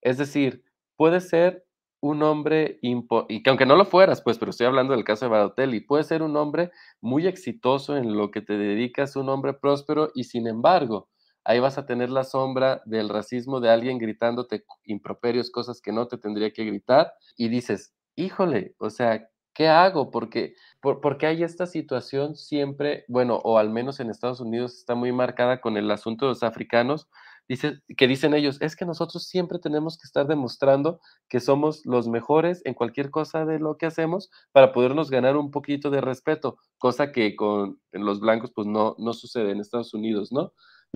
Es decir, puede ser un hombre, y que aunque no lo fueras, pues, pero estoy hablando del caso de Balotelli, puede ser un hombre muy exitoso en lo que te dedicas, un hombre próspero, y sin embargo, ahí vas a tener la sombra del racismo de alguien gritándote improperios, cosas que no te tendría que gritar, y dices, híjole, o sea, ¿qué hago? Porque, por, porque hay esta situación siempre, bueno, o al menos en Estados Unidos está muy marcada con el asunto de los africanos, dice, que dicen ellos, es que nosotros siempre tenemos que estar demostrando que somos los mejores en cualquier cosa de lo que hacemos para podernos ganar un poquito de respeto, cosa que con los blancos pues no, no sucede en Estados Unidos, ¿no?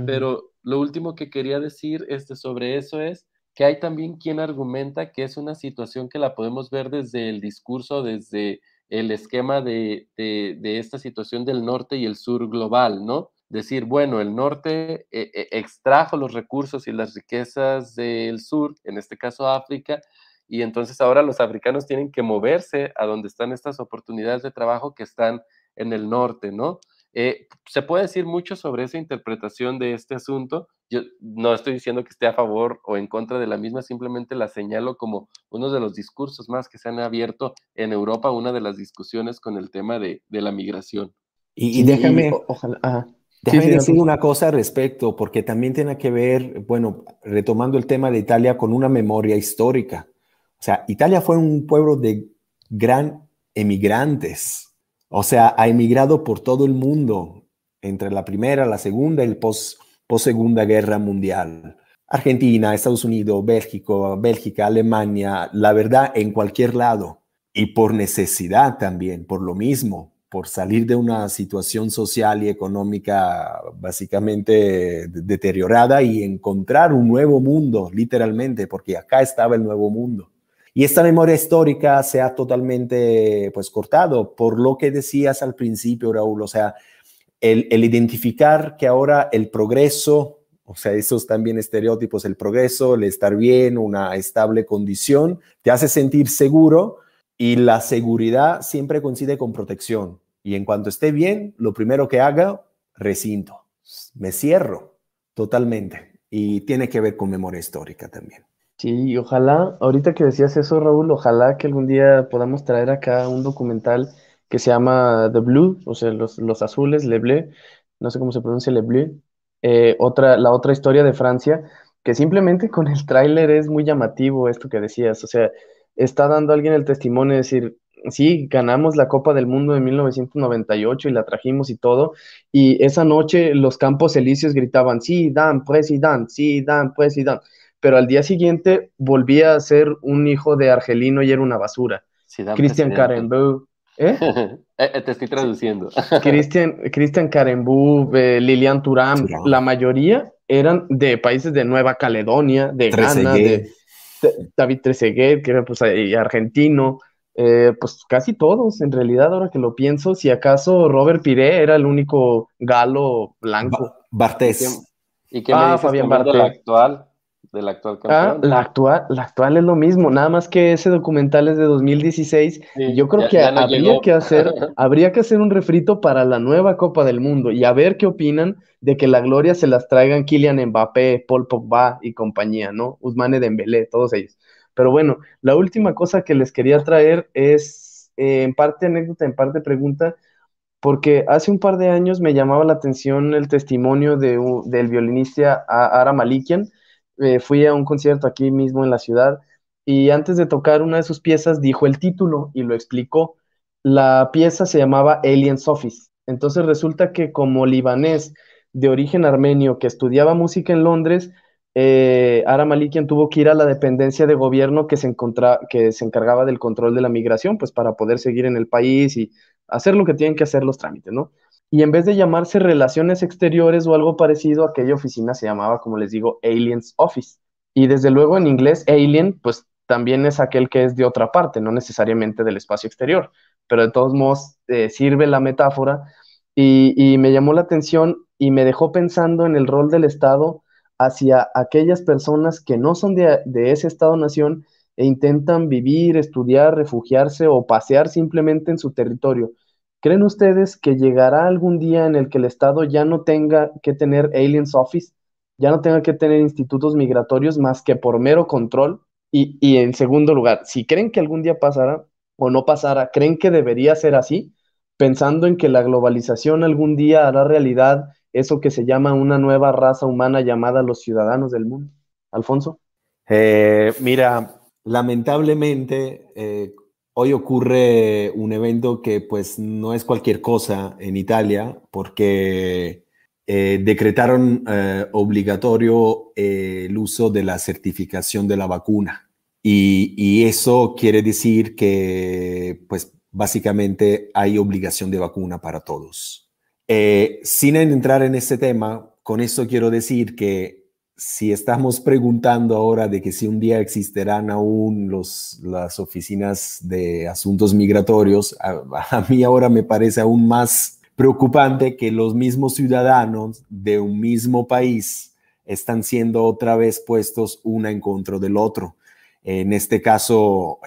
Pero lo último que quería decir este, sobre eso es que hay también quien argumenta que es una situación que la podemos ver desde el discurso, desde el esquema de, esta situación del norte y el sur global, ¿no? Decir, bueno, el norte eh, eh, extrajo los recursos y las riquezas del sur, en este caso África, y entonces ahora los africanos tienen que moverse a donde están estas oportunidades de trabajo que están en el norte, ¿no? Eh, se puede decir mucho sobre esa interpretación de este asunto. Yo no estoy diciendo que esté a favor o en contra de la misma, simplemente la señalo como uno de los discursos más que se han abierto en Europa, una de las discusiones con el tema de, la migración. Y, déjame, ojalá, déjame decir una cosa al respecto, porque también tiene que ver, bueno, retomando el tema de Italia con una memoria histórica. O sea, Italia fue un pueblo de gran emigrantes o sea, ha emigrado por todo el mundo entre la primera, la segunda y el post, segunda guerra mundial. Argentina, Estados Unidos, Bélgica, Bélgica, Alemania, la verdad, en cualquier lado. Y por necesidad también, por lo mismo, por salir de una situación social y económica básicamente deteriorada y encontrar un nuevo mundo, literalmente, porque acá estaba el nuevo mundo. Y esta memoria histórica se ha totalmente pues cortado por lo que decías al principio, Raúl, o sea, el, identificar que ahora el progreso, o sea, esos también estereotipos, el progreso, el estar bien, una estable condición, te hace sentir seguro y la seguridad siempre coincide con protección. Y en cuanto esté bien, lo primero que haga, recinto, me cierro totalmente. Y tiene que ver con memoria histórica también. Sí, ojalá, ahorita que decías eso, Raúl, ojalá que algún día podamos traer acá un documental que se llama The Blue, o sea, los, los azules, Le Bleu, no sé cómo se pronuncia Le Bleu, eh, otra, la otra historia de Francia, que simplemente con el tráiler es muy llamativo esto que decías, o sea, está dando alguien el testimonio de decir, sí, ganamos la Copa del Mundo en 1998 y la trajimos y todo, y esa noche los campos elíseos gritaban, sí, Dan, president, sí, Dan, president pero al día siguiente volvía a ser un hijo de Argelino y era una basura. Christian Karembeu. ¿eh? Eh, ¿eh? Te estoy traduciendo. Christian, Christian Karembeu, eh, Lilian Turam, la mayoría eran de países de Nueva Caledonia, de Ghana, de, David Trezeguet, que era pues, argentino, pues casi todos, en realidad, ahora que lo pienso, si acaso Robert Piré era el único galo blanco. Bartés. ¿Y qué, me ah, dices Fabián Bartés. actual? del actual ah, la actual, la actual es lo mismo, nada más que ese documental es de 2016 y yo creo que habría que hacer, habría que hacer un refrito para la nueva Copa del Mundo y a ver qué opinan de que la gloria se las traigan Kylian Mbappé, Paul Pogba y compañía, ¿no? Usmane Dembélé, todos ellos. Pero bueno, la última cosa que les quería traer es eh, en parte anécdota, en parte pregunta, porque hace un par de años me llamaba la atención el testimonio de, del violinista Ara Malikian, eh, fui a un concierto aquí mismo en la ciudad y antes de tocar una de sus piezas dijo el título y lo explicó. La pieza se llamaba Aliens Office. Entonces resulta que como libanés de origen armenio que estudiaba música en Londres, eh, Ara Malikian tuvo que ir a la dependencia de gobierno que se, que se encargaba del control de la migración, pues para poder seguir en el país y hacer lo que tienen que hacer los trámites, ¿no? y en vez de llamarse Relaciones Exteriores o algo parecido, aquella oficina se llamaba, como les digo, Aliens Office. Y desde luego en inglés, alien, pues también es aquel que es de otra parte, no necesariamente del espacio exterior, pero de todos modos eh, sirve la metáfora y, me llamó la atención y me dejó pensando en el rol del Estado hacia aquellas personas que no son de, ese Estado-nación e intentan vivir, estudiar, refugiarse o pasear simplemente en su territorio ¿Creen ustedes que llegará algún día en el que el Estado ya no tenga que tener Aliens Office, ya no tenga que tener institutos migratorios más que por mero control? Y, y en segundo lugar, si creen que algún día pasará o no pasará, ¿creen que debería ser así? Pensando en que la globalización algún día hará realidad eso que se llama una nueva raza humana llamada los ciudadanos del mundo. Alfonso. Eh, mira, lamentablemente, eh, Hoy ocurre un evento que pues no es cualquier cosa en Italia porque eh, decretaron obligatorio el uso de la certificación de la vacuna. Y, y, eso quiere decir que pues básicamente hay obligación de vacuna para todos. Sin entrar en ese tema, con eso quiero decir que si estamos preguntando ahora de que si un día existirán aún las oficinas de asuntos migratorios, a, mí ahora me parece aún más preocupante que los mismos ciudadanos de un mismo país están siendo otra vez puestos una en contra del otro. En este caso,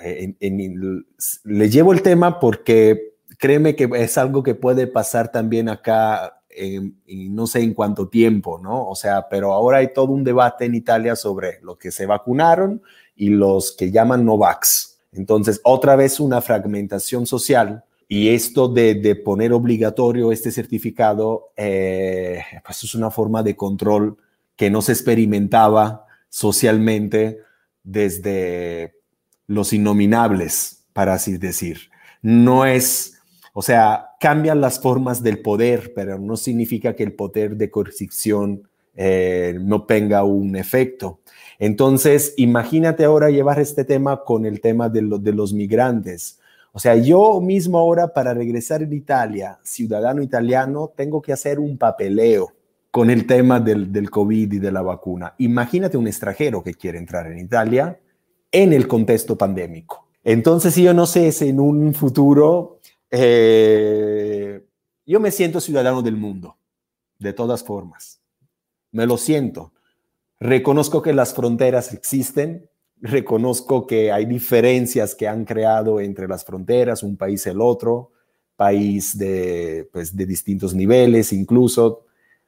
le llevo el tema porque créeme que es algo que puede pasar también acá, y no sé en cuánto tiempo, ¿no? O sea, pero ahora hay todo un debate en Italia sobre los que se vacunaron y los que llaman Novax. Entonces, otra vez una fragmentación social y esto de, poner obligatorio este certificado, eh, pues es una forma de control que no se experimentaba socialmente desde los innominables, para así decir. No es, o sea, cambian las formas del poder, pero no significa que el poder de coerción eh, no tenga un efecto. Entonces, imagínate ahora llevar este tema con el tema de, los migrantes. O sea, yo mismo ahora para regresar en Italia, ciudadano italiano, tengo que hacer un papeleo con el tema del, del, COVID y de la vacuna. Imagínate un extranjero que quiere entrar en Italia en el contexto pandémico. Entonces, yo no sé si en un futuro eh, yo me siento ciudadano del mundo, de todas formas. Me lo siento. Reconozco que las fronteras existen, reconozco que hay diferencias que han creado entre las fronteras, un país el otro, país de, pues, de distintos niveles, incluso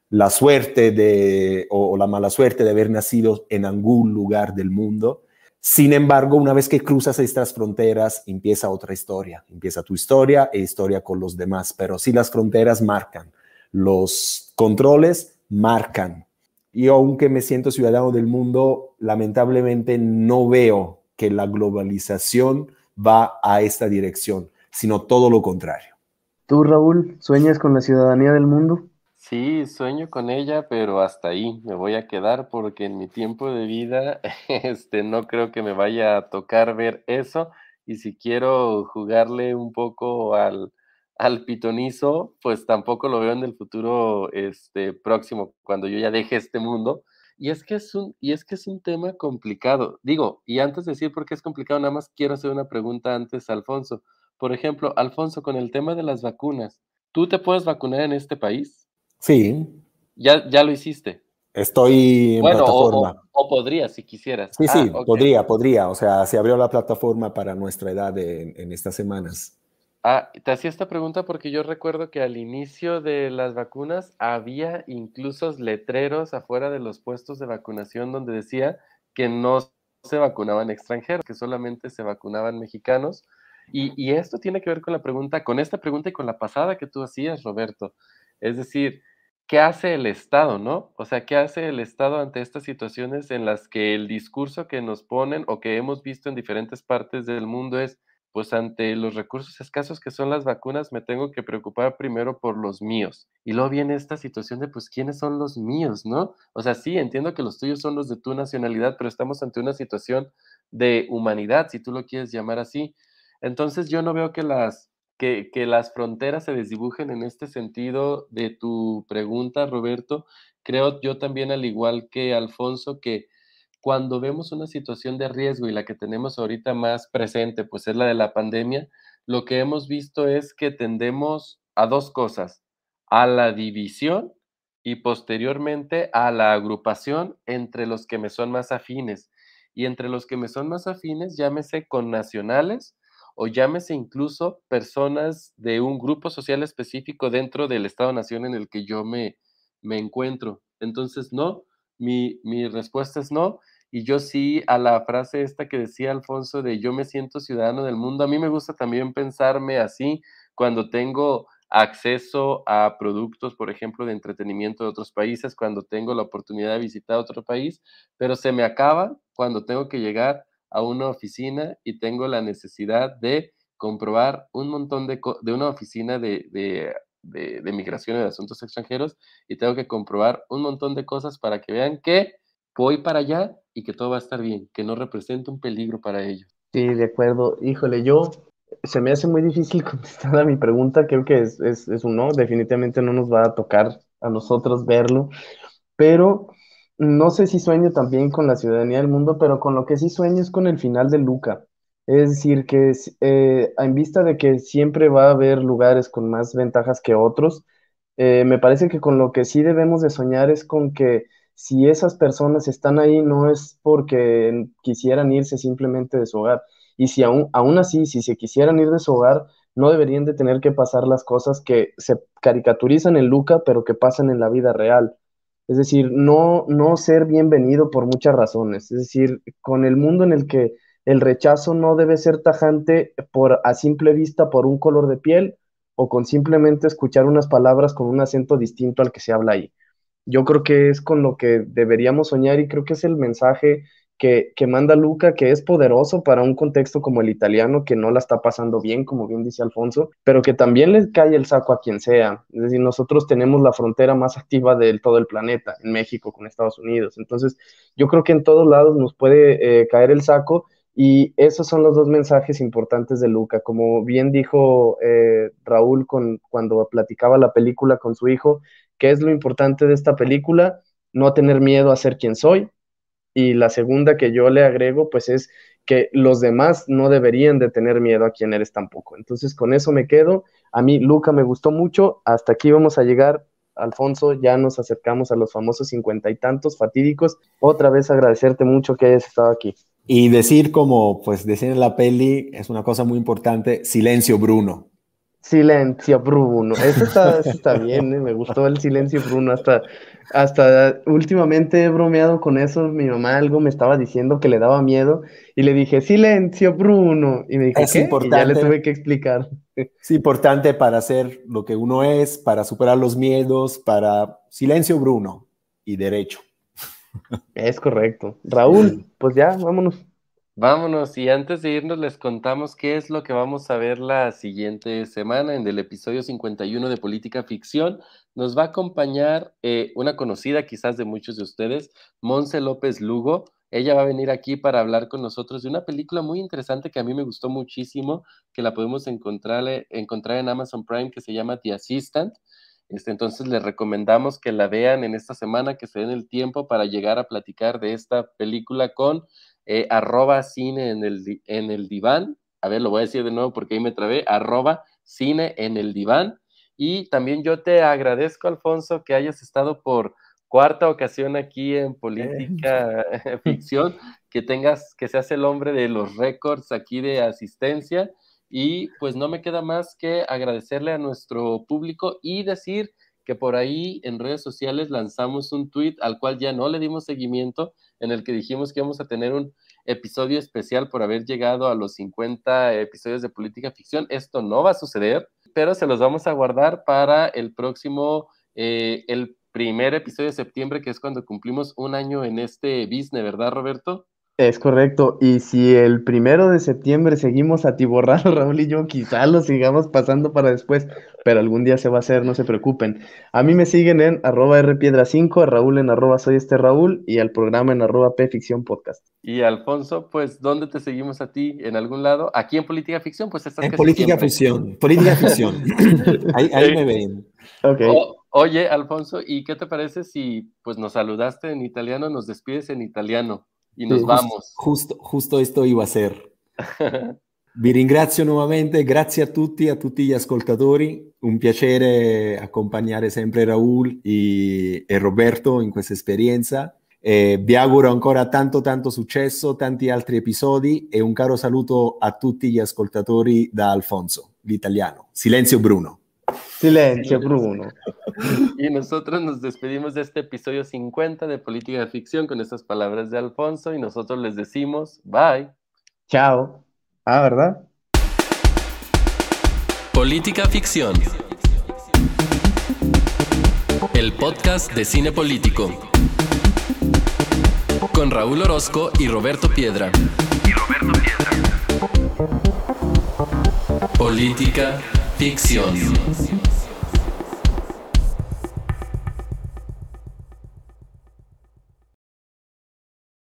la suerte de, o, la mala suerte de haber nacido en algún lugar del mundo. Sin embargo, una vez que cruzas estas fronteras, empieza otra historia. Empieza tu historia e historia con los demás. Pero sí las fronteras marcan, los controles marcan. Y aunque me siento ciudadano del mundo, lamentablemente no veo que la globalización va a esta dirección, sino todo lo contrario. ¿Tú, Raúl, sueñas con la ciudadanía del mundo? Sí, sueño con ella, pero hasta ahí me voy a quedar porque en mi tiempo de vida, este, no creo que me vaya a tocar ver eso. Y si quiero jugarle un poco al, al pitonizo, pues tampoco lo veo en el futuro este, próximo, cuando yo ya deje este mundo. Y es que es un, y es que es un tema complicado. Digo, y antes de decir por qué es complicado, nada más quiero hacer una pregunta antes, Alfonso. Por ejemplo, Alfonso, con el tema de las vacunas, ¿tú te puedes vacunar en este país? Sí. Ya, ya lo hiciste. Estoy en bueno, plataforma. O, podría, si quisieras. Sí, sí, ah, podría, podría. O sea, se abrió la plataforma para nuestra edad en, estas semanas. Ah, te hacía esta pregunta porque yo recuerdo que al inicio de las vacunas había incluso letreros afuera de los puestos de vacunación donde decía que no se vacunaban extranjeros, que solamente se vacunaban mexicanos. Y, y esto tiene que ver con la pregunta, con esta pregunta y con la pasada que tú hacías, Roberto. Es decir, ¿qué hace el Estado, no? O sea, ¿qué hace el Estado ante estas situaciones en las que el discurso que nos ponen o que hemos visto en diferentes partes del mundo es, pues ante los recursos escasos que son las vacunas, me tengo que preocupar primero por los míos. Y luego viene esta situación de, pues, ¿quiénes son los míos, no? O sea, sí, entiendo que los tuyos son los de tu nacionalidad, pero estamos ante una situación de humanidad, si tú lo quieres llamar así. Entonces yo no veo que las que, las fronteras se desdibujen en este sentido de tu pregunta, Roberto. Creo yo también, al igual que Alfonso, que cuando vemos una situación de riesgo y la que tenemos ahorita más presente, pues es la de la pandemia, lo que hemos visto es que tendemos a dos cosas, a la división y posteriormente a la agrupación entre los que me son más afines. Y entre los que me son más afines, llámese con nacionales o llámese incluso personas de un grupo social específico dentro del Estado-Nación en el que yo me, me encuentro. Entonces, no, mi, mi respuesta es no. Y yo sí a la frase esta que decía Alfonso de yo me siento ciudadano del mundo, a mí me gusta también pensarme así cuando tengo acceso a productos, por ejemplo, de entretenimiento de otros países, cuando tengo la oportunidad de visitar otro país, pero se me acaba cuando tengo que llegar a una oficina y tengo la necesidad de comprobar un montón de, de una oficina de, de, de, migración y de asuntos extranjeros y tengo que comprobar un montón de cosas para que vean que voy para allá y que todo va a estar bien, que no representa un peligro para ellos. Sí, de acuerdo. Híjole, yo se me hace muy difícil contestar a mi pregunta, creo que es, es, es un no, definitivamente no nos va a tocar a nosotros verlo, pero no sé si sueño también con la ciudadanía del mundo, pero con lo que sí sueño es con el final de Luca. Es decir, que eh, en vista de que siempre va a haber lugares con más ventajas que otros, eh, me parece que con lo que sí debemos de soñar es con que si esas personas están ahí no es porque quisieran irse simplemente de su hogar. Y si aún, aún así, si se quisieran ir de su hogar, no deberían de tener que pasar las cosas que se caricaturizan en Luca, pero que pasan en la vida real. Es decir, no, no ser bienvenido por muchas razones. Es decir, con el mundo en el que el rechazo no debe ser tajante por a simple vista por un color de piel o con simplemente escuchar unas palabras con un acento distinto al que se habla ahí. Yo creo que es con lo que deberíamos soñar y creo que es el mensaje que, manda Luca, que es poderoso para un contexto como el italiano, que no la está pasando bien, como bien dice Alfonso, pero que también le cae el saco a quien sea. Es decir, nosotros tenemos la frontera más activa de todo el planeta, en México con Estados Unidos. Entonces, yo creo que en todos lados nos puede eh, caer el saco. Y esos son los dos mensajes importantes de Luca. Como bien dijo eh, Raúl con, cuando platicaba la película con su hijo, ¿qué es lo importante de esta película? No tener miedo a ser quien soy, y la segunda que yo le agrego, pues es que los demás no deberían de tener miedo a quien eres tampoco. Entonces, con eso me quedo. A mí, Luca, me gustó mucho. Hasta aquí vamos a llegar. Alfonso, ya nos acercamos a los famosos cincuenta y tantos fatídicos. Otra vez agradecerte mucho que hayas estado aquí. Y decir como, pues decir en la peli, es una cosa muy importante, silencio Bruno. Silencio Bruno. Eso está, está bien, ¿eh? me gustó el silencio Bruno. Hasta, hasta últimamente he bromeado con eso. Mi mamá algo me estaba diciendo que le daba miedo y le dije, silencio Bruno. Y me dijo, es Importante. Y ya le tuve que explicar. Es importante para hacer lo que uno es, para superar los miedos, para silencio Bruno y derecho. Es correcto. Raúl, pues ya, vámonos. Vámonos y antes de irnos les contamos qué es lo que vamos a ver la siguiente semana en el episodio 51 de Política Ficción. Nos va a acompañar eh, una conocida quizás de muchos de ustedes, Monse López Lugo. Ella va a venir aquí para hablar con nosotros de una película muy interesante que a mí me gustó muchísimo, que la podemos encontrar, encontrar en Amazon Prime, que se llama The Assistant. Este, entonces les recomendamos que la vean en esta semana, que se den el tiempo para llegar a platicar de esta película con eh, arroba cine en el, en el diván. A ver, lo voy a decir de nuevo porque ahí me trabé, arroba cine en el diván. Y también yo te agradezco, Alfonso, que hayas estado por cuarta ocasión aquí en Política Ficción, que tengas, que seas el hombre de los récords aquí de asistencia. Y pues no me queda más que agradecerle a nuestro público y decir que por ahí en redes sociales lanzamos un tweet al cual ya no le dimos seguimiento, en el que dijimos que íbamos a tener un episodio especial por haber llegado a los 50 episodios de política ficción. Esto no va a suceder, pero se los vamos a guardar para el próximo, eh, el primer episodio de septiembre, que es cuando cumplimos un año en este business, ¿verdad, Roberto? Es correcto. Y si el primero de septiembre seguimos atiborrados, Raúl y yo, quizá lo sigamos pasando para después, pero algún día se va a hacer, no se preocupen. A mí me siguen en arroba rpiedra5, a Raúl en arroba soy este Raúl y al programa en arroba pficción podcast. Y Alfonso, pues, ¿dónde te seguimos a ti? ¿En algún lado? Aquí en Política Ficción, pues estás En Política Ficción, Política Ficción. ahí, me ven. Okay. oye, Alfonso, ¿y qué te parece si pues nos saludaste en italiano, nos despides en italiano? Y nos vamos. Justo, justo esto iba a ser. Vi ringrazio nuovamente, grazie a tutti, a tutti gli ascoltatori, un piacere accompagnare sempre Raul e, e Roberto in questa esperienza. Eh, vi auguro ancora tanto tanto successo, tanti altri episodi e un caro saluto a tutti gli ascoltatori da Alfonso, l'italiano. Silenzio Bruno. Silencio, Bruno. Y nosotros nos despedimos de este episodio 50 de Política de Ficción con estas palabras de Alfonso y nosotros les decimos bye. Chao. Ah, ¿verdad? Política Ficción. El podcast de cine político. Con Raúl Orozco y Roberto Piedra. Y Roberto Piedra. Política Ficción.